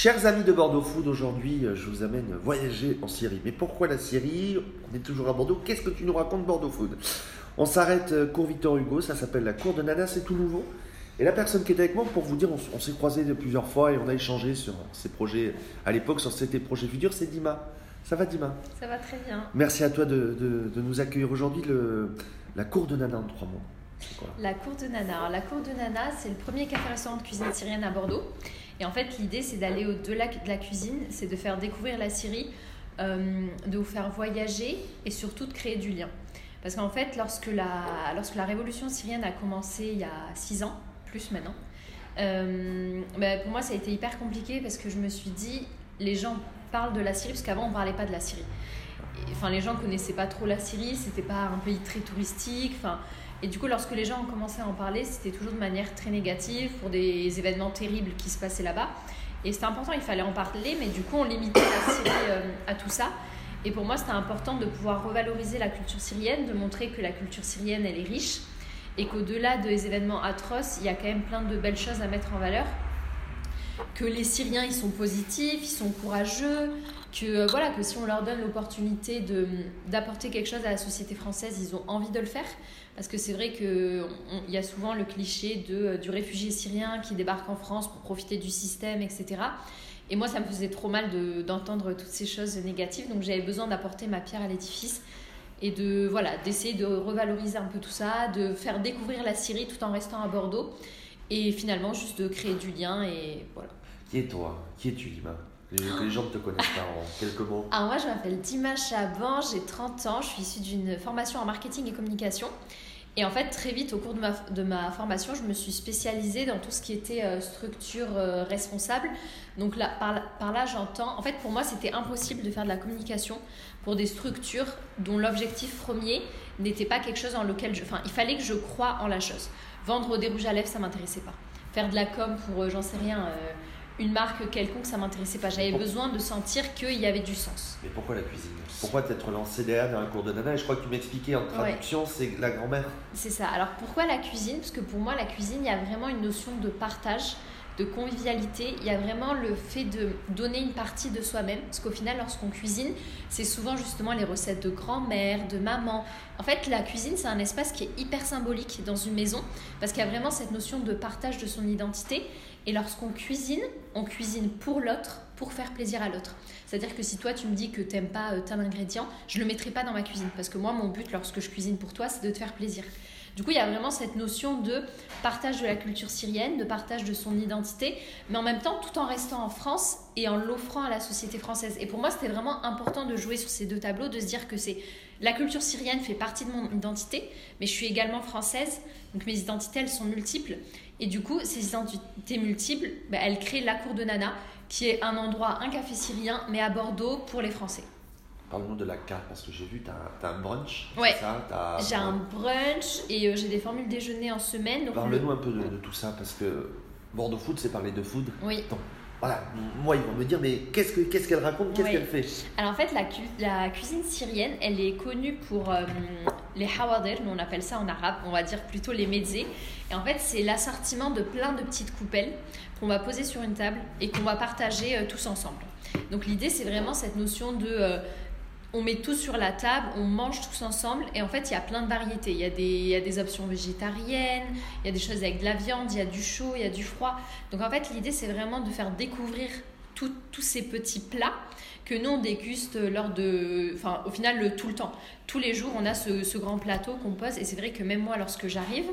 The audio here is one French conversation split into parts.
Chers amis de Bordeaux Food, aujourd'hui euh, je vous amène voyager en Syrie. Mais pourquoi la Syrie? On est toujours à Bordeaux. Qu'est-ce que tu nous racontes Bordeaux Food? On s'arrête euh, cours Victor Hugo, ça s'appelle la cour de Nana, c'est tout nouveau. Et la personne qui est avec moi, pour vous dire, on, s'est croisés plusieurs fois et on a échangé sur ces projets à l'époque, sur ces projets futurs, c'est Dima. Ça va Dima? Ça va très bien. Merci à toi de, nous accueillir aujourd'hui. La cour de Nana en trois mots. La cour de Nana. la cour de Nana, c'est le premier café-restaurant de cuisine syrienne à Bordeaux. Et en fait, l'idée, c'est d'aller au-delà de la cuisine, c'est de faire découvrir la Syrie, euh, de vous faire voyager et surtout de créer du lien. Parce qu'en fait, lorsque la, révolution syrienne a commencé il y a six ans, plus maintenant, euh, bah, pour moi, ça a été hyper compliqué parce que je me suis dit, les gens parlent de la Syrie, parce qu'avant, on ne parlait pas de la Syrie. enfin, les gens connaissaient pas trop la Syrie, c'était pas un pays très touristique. Enfin, et du coup, lorsque les gens ont commencé à en parler, c'était toujours de manière très négative pour des événements terribles qui se passaient là-bas. Et c'était important, il fallait en parler, mais du coup, on limitait la Syrie euh, à tout ça. Et pour moi, c'était important de pouvoir revaloriser la culture syrienne, de montrer que la culture syrienne, elle est riche et qu'au-delà des événements atroces, il y a quand même plein de belles choses à mettre en valeur. Que les Syriens, ils sont positifs, ils sont courageux, que euh, voilà que si on leur donne l'opportunité de d'apporter quelque chose à la société française, ils ont envie de le faire. Parce que c'est vrai qu'il y a souvent le cliché de, euh, du réfugié syrien qui débarque en France pour profiter du système, etc. Et moi, ça me faisait trop mal d'entendre toutes ces choses négatives. Donc j'avais besoin d'apporter ma pierre à l'édifice et de voilà d'essayer de revaloriser un peu tout ça, de faire découvrir la Syrie tout en restant à Bordeaux. Et finalement, juste de créer du lien et voilà. Qui est toi Qui es-tu, Lima? Les gens ne te connaissent pas en quelques mots. Alors moi, je m'appelle Dima Chaban, j'ai 30 ans, je suis issue d'une formation en marketing et communication. Et en fait, très vite, au cours de ma, de ma formation, je me suis spécialisée dans tout ce qui était euh, structure euh, responsable. Donc là, par, là, j'entends... En fait, pour moi, c'était impossible de faire de la communication pour des structures dont l'objectif premier n'était pas quelque chose dans lequel... Je, enfin, il fallait que je croie en la chose. Vendre des rouges à lèvres, ça m'intéressait pas. Faire de la com pour, euh, j'en sais rien une marque quelconque, ça m'intéressait pas. J'avais besoin de sentir qu'il y avait du sens. Mais pourquoi la cuisine? Pourquoi t'être lancé derrière dans un cours de nana? Et je crois que tu m'expliquais en traduction, c'est la grand-mère. C'est ça. Alors pourquoi la cuisine? Parce que pour moi, la cuisine, il y a vraiment une notion de partage de convivialité, il y a vraiment le fait de donner une partie de soi-même. Parce qu'au final, lorsqu'on cuisine, c'est souvent justement les recettes de grand-mère, de maman. En fait, la cuisine, c'est un espace qui est hyper symbolique dans une maison, parce qu'il y a vraiment cette notion de partage de son identité. Et lorsqu'on cuisine, on cuisine pour l'autre, pour faire plaisir à l'autre. C'est-à-dire que si toi tu me dis que t'aimes pas euh, tel ingrédient, je le mettrai pas dans ma cuisine parce que moi mon but lorsque je cuisine pour toi c'est de te faire plaisir. Du coup, il y a vraiment cette notion de partage de la culture syrienne, de partage de son identité, mais en même temps tout en restant en France et en l'offrant à la société française. Et pour moi, c'était vraiment important de jouer sur ces deux tableaux, de se dire que c'est la culture syrienne fait partie de mon identité, mais je suis également française, donc mes identités elles sont multiples. Et du coup, ces identités multiples, bah, elles créent la cour de Nana, qui est un endroit, un café syrien, mais à Bordeaux pour les Français. Parle-nous de la carte, parce que j'ai vu, tu as, un brunch. Ouais. J'ai un brunch et euh, j'ai des formules déjeuner en semaine. Parle-nous un peu de, tout ça, parce que Bordeaux Food, c'est parler de food. Oui. Donc, voilà, moi, ils vont me dire, mais qu'est-ce qu'elle raconte Qu'est-ce qu'elle fait? Alors, en fait, la, la, cuisine syrienne, elle est connue pour euh, les hawadir, on appelle ça en arabe, on va dire plutôt les mezzés. Et en fait, c'est l'assortiment de plein de petites coupelles qu'on va poser sur une table et qu'on va partager euh, tous ensemble. Donc, l'idée, c'est vraiment cette notion de on met tout sur la table, on mange tous ensemble et en fait il y a plein de variétés. Il y a des, il y a des options végétariennes, il y a des choses avec de la viande, il y a du chaud, il y a du froid. Donc en fait l'idée c'est vraiment de faire découvrir tous ces petits plats que nous on déguste lors de, enfin au final le, tout le temps. Tous les jours on a ce, grand plateau qu'on pose et c'est vrai que même moi lorsque j'arrive,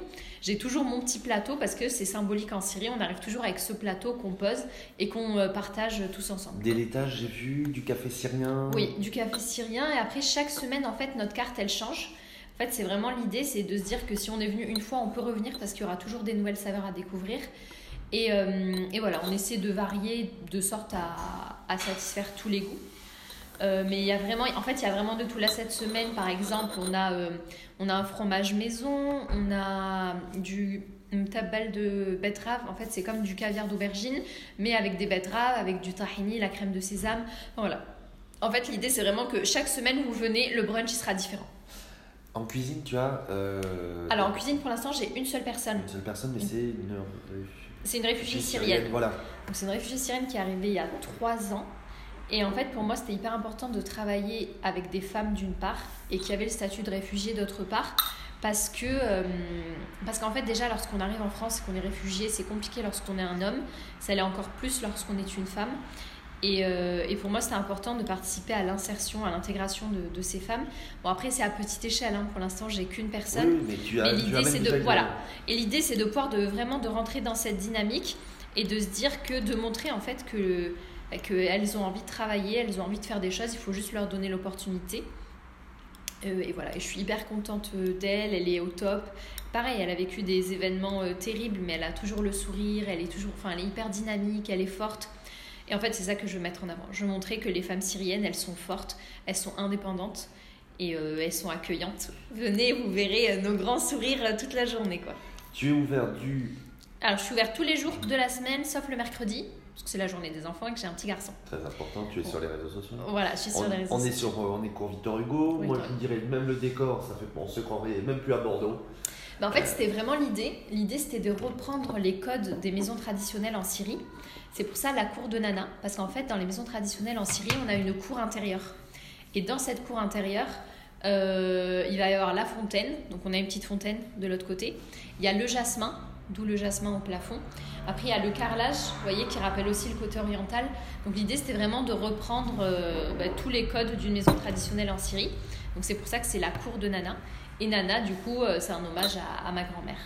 j'ai toujours mon petit plateau parce que c'est symbolique en Syrie. On arrive toujours avec ce plateau qu'on pose et qu'on euh, partage tous ensemble. Dès l'étage j'ai vu du café syrien. Oui, du café syrien et après chaque semaine en fait notre carte elle change. En fait, c'est vraiment l'idée, c'est de se dire que si on est venu une fois, on peut revenir parce qu'il y aura toujours des nouvelles saveurs à découvrir. Et, euh, et, voilà, on essaie de varier de sorte à, satisfaire tous les goûts. Euh, mais il y a vraiment, en fait, il y a vraiment de tout. Là, cette semaine, par exemple, on a, euh, on a un fromage maison, on a du tabal de betterave. En fait, c'est comme du caviar d'aubergine, mais avec des betteraves, avec du tahini, la crème de sésame. voilà. En fait, l'idée, c'est vraiment que chaque semaine vous venez, le brunch il sera différent. En cuisine, tu as. Alors, en cuisine, pour l'instant, j'ai une seule personne. Une seule personne, mais c'est une C'est une réfugiée syrienne. Voilà. Donc c'est une réfugiée syrienne qui est arrivée il y a trois ans. Et en fait, pour moi, c'était hyper important de travailler avec des femmes d'une part et qui avaient le statut de réfugié d'autre part. Parce que, euh, parce qu'en fait, déjà, lorsqu'on arrive en France et qu'on est réfugié, c'est compliqué lorsqu'on est un homme. Ça l'est encore plus lorsqu'on est une femme. Et, euh, et, pour moi, c'était important de participer à l'insertion, à l'intégration de, de, ces femmes. Bon, après, c'est à petite échelle. Hein. Pour l'instant, j'ai qu'une personne. Oui, mais tu as, mais l'idée, c'est de voilà. Et l'idée, c'est de pouvoir de vraiment de rentrer dans cette dynamique et de se dire que de montrer en fait que qu'elles ont envie de travailler, elles ont envie de faire des choses. Il faut juste leur donner l'opportunité. Euh, et voilà, et je suis hyper contente euh, d'elle, elle est au top. Pareil, elle a vécu des événements euh, terribles, mais elle a toujours le sourire, elle est toujours, enfin, elle est hyper dynamique, elle est forte. Et en fait, c'est ça que je veux mettre en avant. Je veux montrer que les femmes syriennes, elles sont fortes, elles sont indépendantes et elles sont accueillantes. Venez, vous verrez nos grands sourires toute la journée, quoi. Tu es ouvert du. Alors, je suis ouverte tous les jours de la semaine, sauf le mercredi parce que c'est la journée des enfants et que j'ai un petit garçon. Très important, tu es sur les réseaux sociaux. Voilà, je suis sur les réseaux on sociaux. Est sur, on est cours Victor Hugo, moi je dirais même le décor, ça fait, on se croirait même plus à Bordeaux. Ben, en fait, c'était vraiment l'idée. L'idée, c'était de reprendre les codes des maisons traditionnelles en Syrie. C'est pour ça la cour de Nana, parce qu'en fait, dans les maisons traditionnelles en Syrie, on a une cour intérieure. Et dans cette cour intérieure, euh, il va y avoir la fontaine, donc on a une petite fontaine de l'autre côté. Il y a le jasmin, d'où le jasmin au plafond. Après, il y a le carrelage, vous voyez, qui rappelle aussi le côté oriental. Donc l'idée, c'était vraiment de reprendre euh, bah, tous les codes d'une maison traditionnelle en Syrie. Donc c'est pour ça que c'est la cour de Nana. Et Nana, du coup, euh, c'est un hommage à, ma grand-mère.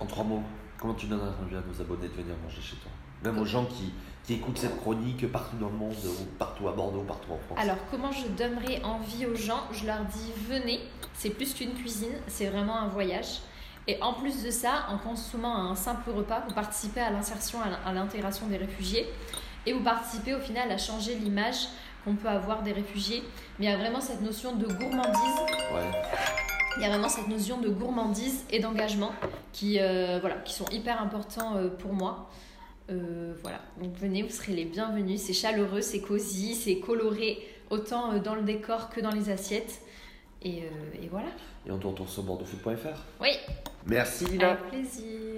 En trois mots, comment tu donnes envie à nos abonnés de venir manger chez toi? Même aux gens qui, qui écoutent cette chronique partout dans le monde, ou partout à Bordeaux, partout en France. Alors, comment je donnerais envie aux gens? Je leur dis, venez, c'est plus qu'une cuisine, c'est vraiment un voyage. Et en plus de ça, en consommant un simple repas, vous participez à l'insertion, à l'intégration des réfugiés. Et vous participez au final à changer l'image qu'on peut avoir des réfugiés. Mais il y a vraiment cette notion de gourmandise. Il y a vraiment cette notion de gourmandise et d'engagement qui, euh, voilà, qui sont hyper importants euh, pour moi. Euh, voilà, donc venez, vous serez les bienvenus. C'est chaleureux, c'est cosy, c'est coloré autant dans le décor que dans les assiettes. Et, et voilà. Et on te retrouve sur bordeauxfoot.fr. Oui. Merci Lina. Avec plaisir.